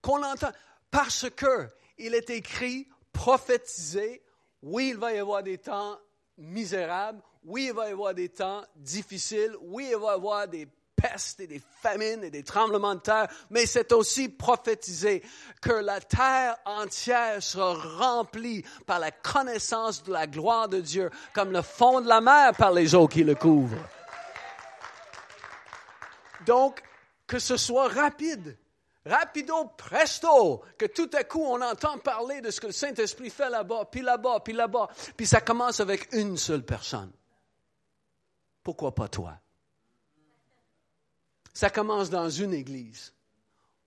Qu'on entend parce que il est écrit, prophétisé, oui, il va y avoir des temps misérables, oui, il va y avoir des temps difficiles, oui, il va y avoir des et des famines et des tremblements de terre, mais c'est aussi prophétisé que la terre entière sera remplie par la connaissance de la gloire de Dieu, comme le fond de la mer par les eaux qui le couvrent. Donc, que ce soit rapide, rapido presto, que tout à coup on entend parler de ce que le Saint-Esprit fait là-bas, puis là-bas, puis là-bas, puis ça commence avec une seule personne. Pourquoi pas toi? Ça commence dans une église.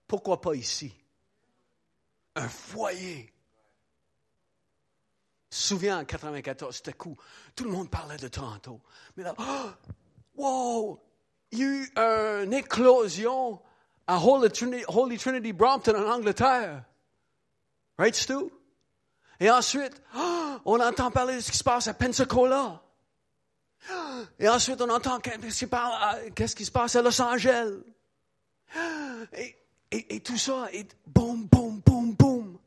Pourquoi pas ici? Un foyer. Souviens, en 94, c'était cool. Tout le monde parlait de Toronto. Mais là, oh, wow! Il y a eu une éclosion à Holy Trinity, Holy Trinity Brompton en Angleterre. Right, Stu? Et ensuite, oh, on entend parler de ce qui se passe à Pensacola. Et ensuite, on entend qu'est-ce qui se passe à Los Angeles? Et, tout ça, et boum, boum, boum, boum.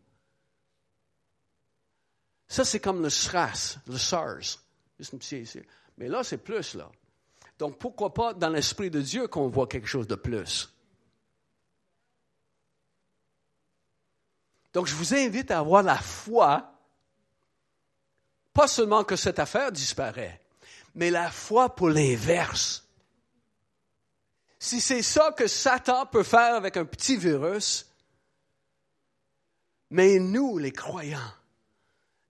Ça, c'est comme le SRAS, le SARS. Mais là, c'est plus, là. Donc, pourquoi pas dans l'Esprit de Dieu qu'on voit quelque chose de plus? Donc, je vous invite à avoir la foi, pas seulement que cette affaire disparaît, mais la foi pour l'inverse. Si c'est ça que Satan peut faire avec un petit virus, mais nous, les croyants,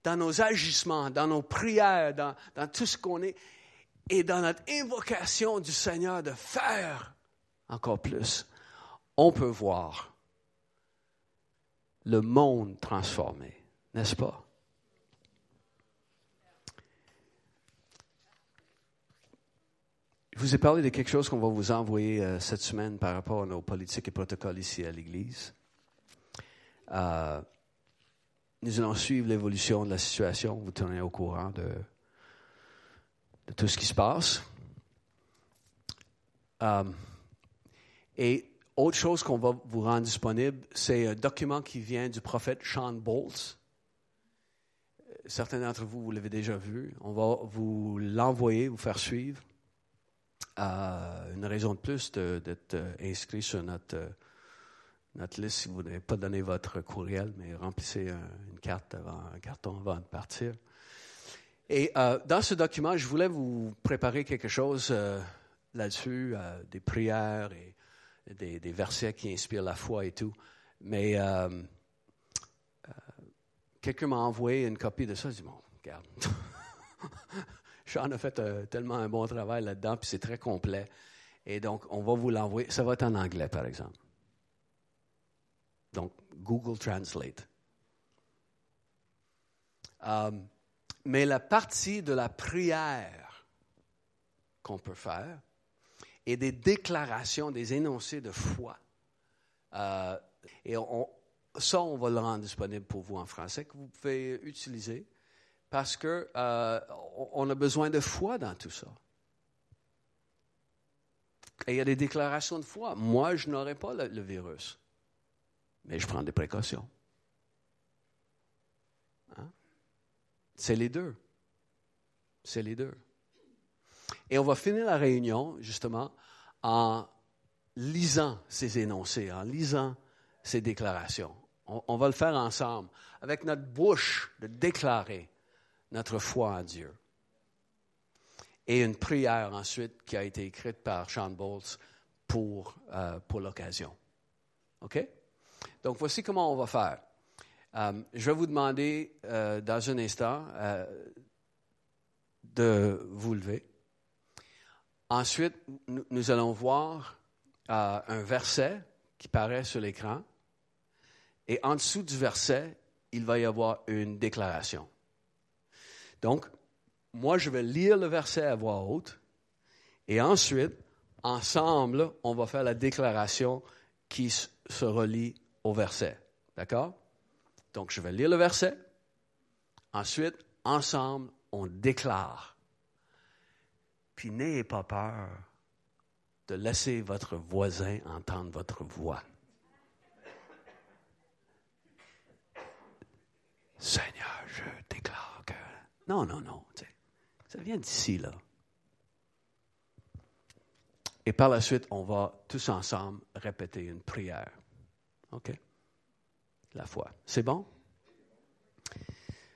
dans nos agissements, dans nos prières, dans, dans tout ce qu'on est, et dans notre invocation du Seigneur de faire encore plus, on peut voir le monde transformé, n'est-ce pas? Je vous ai parlé de quelque chose qu'on va vous envoyer euh, cette semaine par rapport à nos politiques et protocoles ici à l'Église. Euh, nous allons suivre l'évolution de la situation, vous tenez au courant de, de tout ce qui se passe. Euh, et autre chose qu'on va vous rendre disponible, c'est un document qui vient du prophète Sean Bolts. Certains d'entre vous, vous l'avez déjà vu. On va vous l'envoyer, vous faire suivre. Euh, une raison de plus d'être inscrit sur notre, notre liste si vous n'avez pas donné votre courriel, mais remplissez une carte avant, un carton avant de partir. Et dans ce document, je voulais vous préparer quelque chose là-dessus, des prières et des, des, versets qui inspirent la foi et tout. Mais quelqu'un m'a envoyé une copie de ça. Je dis, bon, regarde. Sean a fait euh, tellement un bon travail là-dedans, puis c'est très complet. Et donc, on va vous l'envoyer. Ça va être en anglais, par exemple. Donc, Google Translate. Euh, mais la partie de la prière qu'on peut faire et des déclarations, des énoncés de foi. Euh, et ça, on va le rendre disponible pour vous en français, que vous pouvez utiliser, parce qu'on euh, a besoin de foi dans tout ça. Et il y a des déclarations de foi. Moi, je n'aurai pas le, virus, mais je prends des précautions. Hein? C'est les deux. C'est les deux. Et on va finir la réunion, justement, en lisant ces énoncés, en lisant ces déclarations. On, va le faire ensemble, avec notre bouche, de déclarer notre foi en Dieu. Et une prière ensuite qui a été écrite par Sean Bowles pour, euh, pour l'occasion. OK? Donc voici comment on va faire. Euh, je vais vous demander euh, dans un instant de vous lever. Ensuite, nous allons voir un verset qui paraît sur l'écran. Et en dessous du verset, il va y avoir une déclaration. Donc, moi, je vais lire le verset à voix haute. Et ensuite, ensemble, on va faire la déclaration qui se relie au verset. D'accord? Donc, je vais lire le verset. Ensuite, ensemble, on déclare. Puis n'ayez pas peur de laisser votre voisin entendre votre voix. Seigneur, je déclare Non, non, non. Ça vient d'ici, là. Et par la suite, on va tous ensemble répéter une prière. OK? La foi. C'est bon?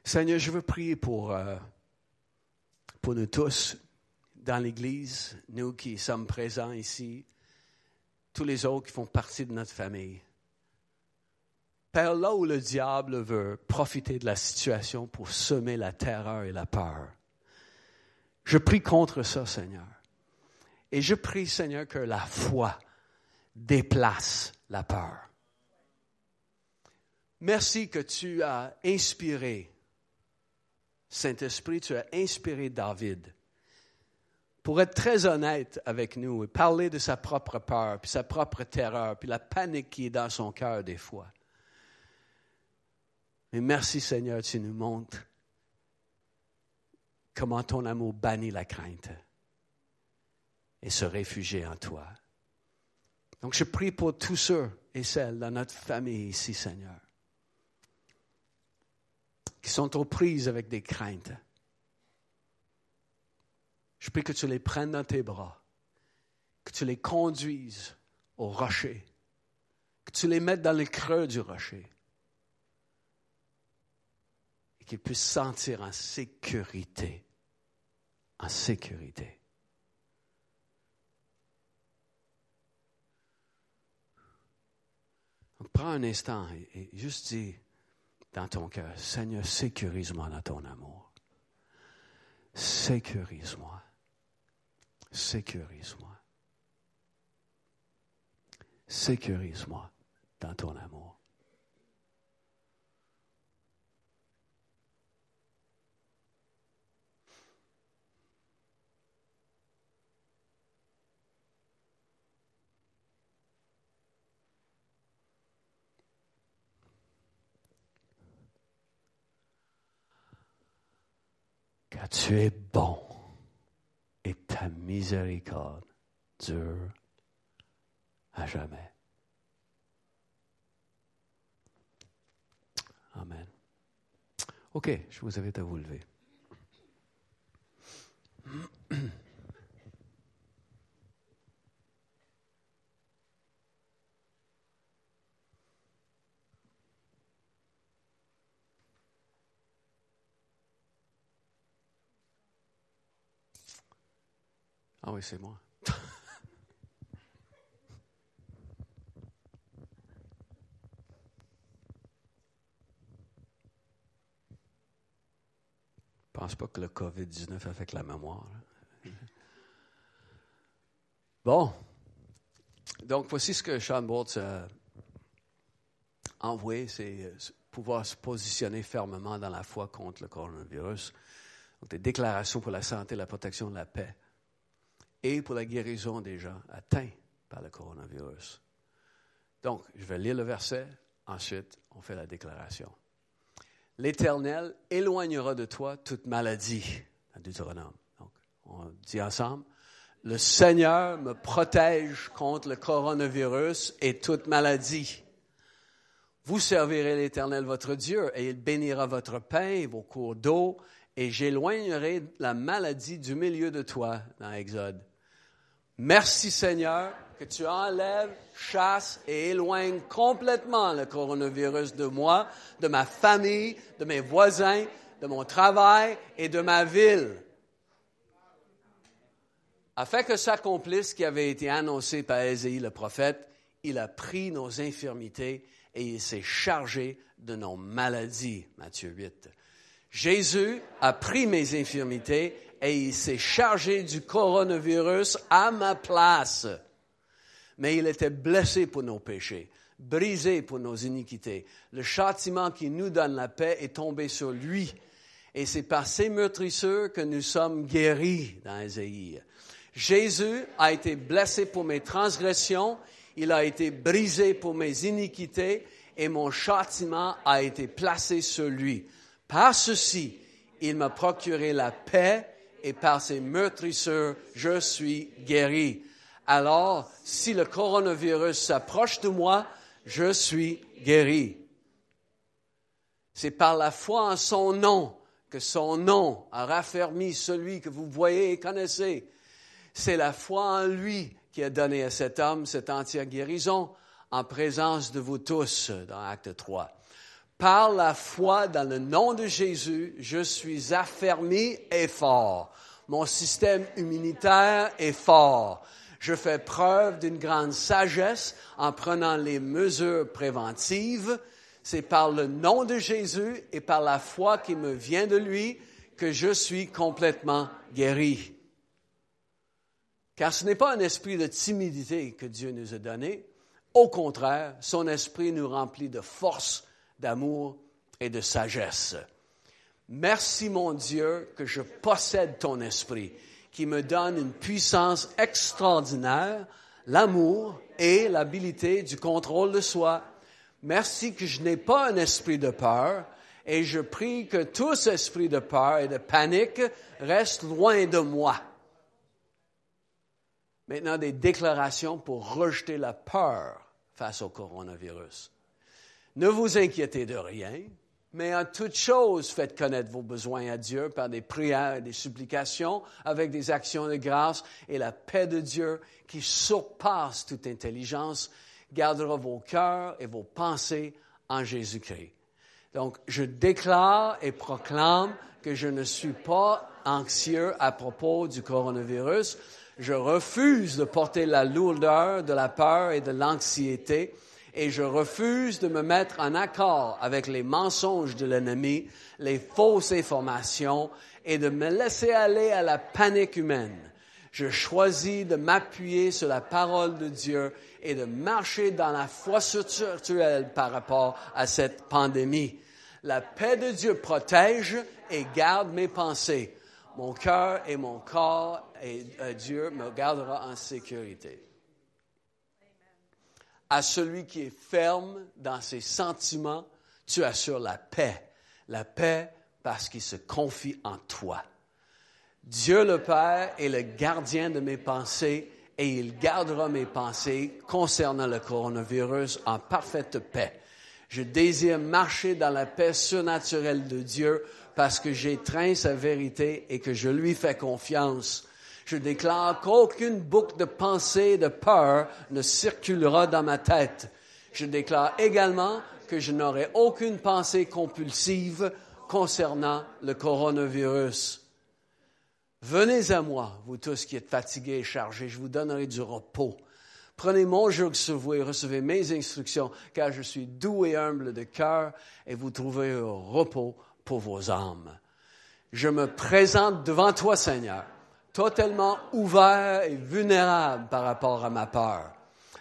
Seigneur, je veux prier pour, euh, pour nous tous dans l'Église, nous qui sommes présents ici, tous les autres qui font partie de notre famille. Père, là où le diable veut profiter de la situation pour semer la terreur et la peur, je prie contre ça, Seigneur. Et je prie, Seigneur, que la foi déplace la peur. Merci que tu as inspiré, Saint-Esprit, tu as inspiré David pour être très honnête avec nous et parler de sa propre peur, puis sa propre terreur, puis la panique qui est dans son cœur des fois. Mais merci Seigneur, tu nous montres comment ton amour bannit la crainte et se réfugier en toi. Donc je prie pour tous ceux et celles dans notre famille ici, Seigneur, qui sont aux prises avec des craintes. Je prie que tu les prennes dans tes bras, que tu les conduises au rocher, que tu les mettes dans le creux du rocher qu'ils puissent sentir en sécurité. En sécurité. Prends un instant et, juste dis dans ton cœur, Seigneur, sécurise-moi dans ton amour. Sécurise-moi. Sécurise-moi. Sécurise-moi dans ton amour. Car tu es bon et ta miséricorde dure à jamais. Amen. OK, je vous invite à vous lever. Oui, c'est moi. Je pense pas que le COVID-19 affecte la mémoire. Bon. Donc, voici ce que Sean Boltz a envoyé, c'est euh, pouvoir se positionner fermement dans la foi contre le coronavirus. Donc, des déclarations pour la santé, la protection de la paix et pour la guérison des gens atteints par le coronavirus. Donc, je vais lire le verset, ensuite, on fait la déclaration. L'Éternel éloignera de toi toute maladie, à Deutéronome. Donc, on dit ensemble, le Seigneur me protège contre le coronavirus et toute maladie. Vous servirez l'Éternel votre Dieu et il bénira votre pain et vos cours d'eau et j'éloignerai la maladie du milieu de toi dans Exode. Merci Seigneur que tu enlèves, chasses et éloignes complètement le coronavirus de moi, de ma famille, de mes voisins, de mon travail et de ma ville. Afin que s'accomplisse ce qui avait été annoncé par Ésaïe le prophète, il a pris nos infirmités et il s'est chargé de nos maladies. Matthieu 8. Jésus a pris mes infirmités et il s'est chargé du coronavirus à ma place mais il était blessé pour nos péchés, brisé pour nos iniquités. Le châtiment qui nous donne la paix est tombé sur lui. Et c'est par ses meurtrisseurs que nous sommes guéris dans Ésaïe. Jésus a été blessé pour mes transgressions, il a été brisé pour mes iniquités, et mon châtiment a été placé sur lui. Par ceci, il m'a procuré la paix, et par ses meurtrisseurs, je suis guéri alors si le coronavirus s'approche de moi, je suis guéri. C'est par la foi en son nom que son nom a raffermi celui que vous voyez et connaissez. C'est la foi en lui qui a donné à cet homme cette entière guérison en présence de vous tous dans Acte 3. Par la foi dans le nom de Jésus, je suis affermi et fort. Mon système immunitaire est fort. Je fais preuve d'une grande sagesse en prenant les mesures préventives. C'est par le nom de Jésus et par la foi qui me vient de lui que je suis complètement guéri. Car ce n'est pas un esprit de timidité que Dieu nous a donné. Au contraire, son esprit nous remplit de force, d'amour et de sagesse. Merci mon Dieu que je possède ton esprit qui me donne une puissance extraordinaire, l'amour et l'habilité du contrôle de soi. Merci que je n'ai pas un esprit de peur et je prie que tout esprit de peur et de panique reste loin de moi. Maintenant, des déclarations pour rejeter la peur face au coronavirus. Ne vous inquiétez de rien, mais en toute chose, faites connaître vos besoins à Dieu par des prières et des supplications, avec des actions de grâce, et la paix de Dieu, qui surpasse toute intelligence, gardera vos cœurs et vos pensées en Jésus-Christ. Donc, je déclare et proclame que je ne suis pas anxieux à propos du coronavirus. Je refuse de porter la lourdeur de la peur et de l'anxiété et je refuse de me mettre en accord avec les mensonges de l'ennemi, les fausses informations et de me laisser aller à la panique humaine. Je choisis de m'appuyer sur la parole de Dieu et de marcher dans la foi spirituelle par rapport à cette pandémie. La paix de Dieu protège et garde mes pensées. Mon cœur et mon corps et euh, Dieu me gardera en sécurité à celui qui est ferme dans ses sentiments, tu assures la paix. La paix parce qu'il se confie en toi. Dieu le Père est le gardien de mes pensées et il gardera mes pensées concernant le coronavirus en parfaite paix. Je désire marcher dans la paix surnaturelle de Dieu parce que j'étreins sa vérité et que je lui fais confiance je déclare qu'aucune boucle de pensée de peur ne circulera dans ma tête. Je déclare également que je n'aurai aucune pensée compulsive concernant le coronavirus. Venez à moi, vous tous qui êtes fatigués et chargés, je vous donnerai du repos. Prenez mon joug sur vous et recevez mes instructions, car je suis doux et humble de cœur, et vous trouverez repos pour vos âmes. Je me présente devant toi, Seigneur, totalement ouvert et vulnérable par rapport à ma peur.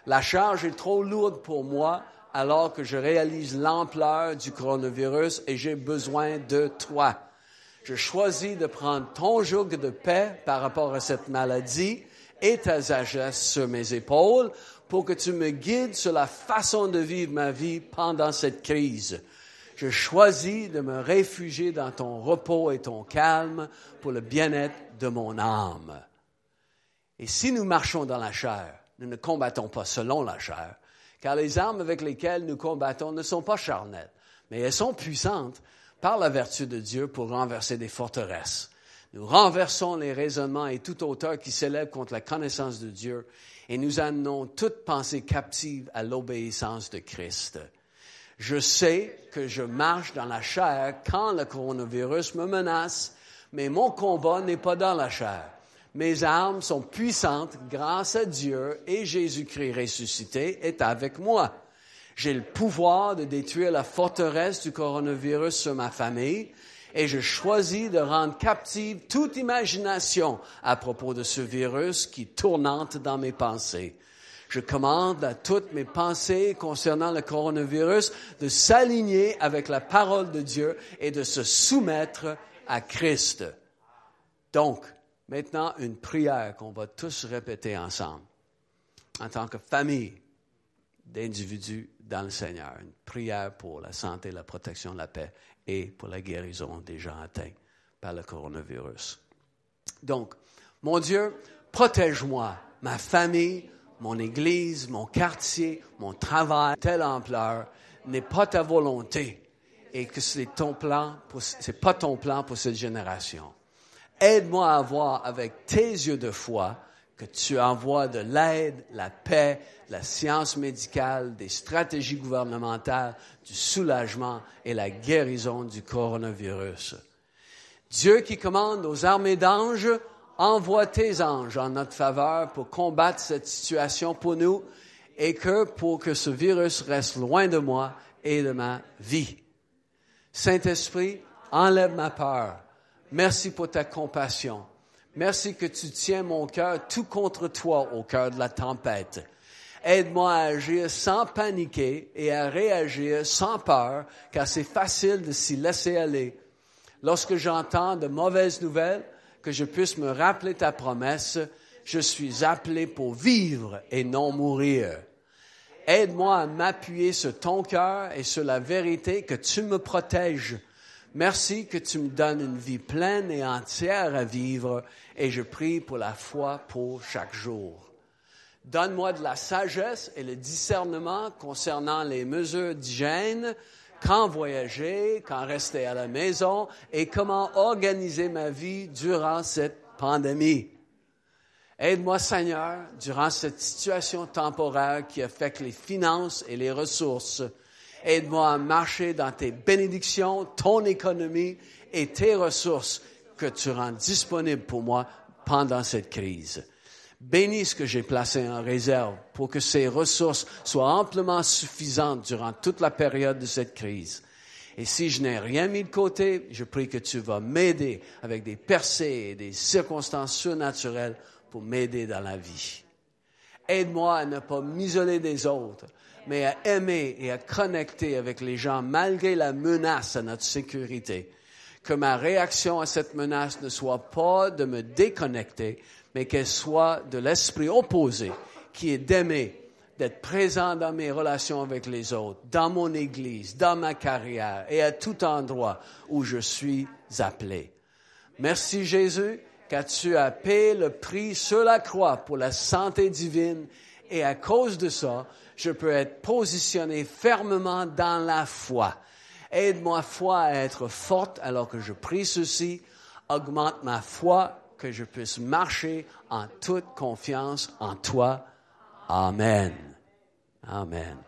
La charge est trop lourde pour moi alors que je réalise l'ampleur du coronavirus et j'ai besoin de toi. Je choisis de prendre ton joug de paix par rapport à cette maladie et ta sagesse sur mes épaules pour que tu me guides sur la façon de vivre ma vie pendant cette crise. Je choisis de me réfugier dans ton repos et ton calme pour le bien-être de mon âme. Et si nous marchons dans la chair, nous ne combattons pas selon la chair, car les armes avec lesquelles nous combattons ne sont pas charnelles, mais elles sont puissantes par la vertu de Dieu pour renverser des forteresses. Nous renversons les raisonnements et toute hauteur qui s'élève contre la connaissance de Dieu et nous amenons toute pensée captive à l'obéissance de Christ. Je sais que je marche dans la chair quand le coronavirus me menace, mais mon combat n'est pas dans la chair. Mes armes sont puissantes grâce à Dieu et Jésus-Christ ressuscité est avec moi. J'ai le pouvoir de détruire la forteresse du coronavirus sur ma famille et je choisis de rendre captive toute imagination à propos de ce virus qui tournante dans mes pensées. Je commande à toutes mes pensées concernant le coronavirus de s'aligner avec la parole de Dieu et de se soumettre à Christ. Donc, maintenant, une prière qu'on va tous répéter ensemble en tant que famille d'individus dans le Seigneur. Une prière pour la santé, la protection, la paix et pour la guérison des gens atteints par le coronavirus. Donc, mon Dieu, protège-moi, ma famille, mon église, mon quartier, mon travail, telle ampleur, n'est pas ta volonté et que c'est ton plan, c'est pas ton plan pour cette génération. Aide-moi à voir avec tes yeux de foi que tu envoies de l'aide, la paix, la science médicale, des stratégies gouvernementales, du soulagement et la guérison du coronavirus. Dieu qui commande aux armées d'anges envoie tes anges en notre faveur pour combattre cette situation pour nous et que pour que ce virus reste loin de moi et de ma vie. Saint-Esprit, enlève ma peur. Merci pour ta compassion. Merci que tu tiens mon cœur tout contre toi au cœur de la tempête. Aide-moi à agir sans paniquer et à réagir sans peur, car c'est facile de s'y laisser aller. Lorsque j'entends de mauvaises nouvelles, que je puisse me rappeler ta promesse, je suis appelé pour vivre et non mourir. Aide-moi à m'appuyer sur ton cœur et sur la vérité que tu me protèges. Merci que tu me donnes une vie pleine et entière à vivre et je prie pour la foi pour chaque jour. Donne-moi de la sagesse et le discernement concernant les mesures d'hygiène, quand voyager, quand rester à la maison et comment organiser ma vie durant cette pandémie. Aide-moi, Seigneur, durant cette situation temporaire qui affecte les finances et les ressources. Aide-moi à marcher dans tes bénédictions, ton économie et tes ressources que tu rends disponibles pour moi pendant cette crise. Bénis ce que j'ai placé en réserve pour que ces ressources soient amplement suffisantes durant toute la période de cette crise. Et si je n'ai rien mis de côté, je prie que tu vas m'aider avec des percées et des circonstances surnaturelles pour m'aider dans la vie. Aide-moi à ne pas m'isoler des autres, mais à aimer et à connecter avec les gens malgré la menace à notre sécurité. Que ma réaction à cette menace ne soit pas de me déconnecter, mais qu'elle soit de l'esprit opposé, qui est d'aimer, d'être présent dans mes relations avec les autres, dans mon église, dans ma carrière et à tout endroit où je suis appelé. Merci Jésus, car tu as payé le prix sur la croix pour la santé divine et à cause de ça, je peux être positionné fermement dans la foi. Aide-moi foi à être forte alors que je prie ceci. Augmente ma foi que je puisse marcher en toute confiance en toi. Amen. Amen.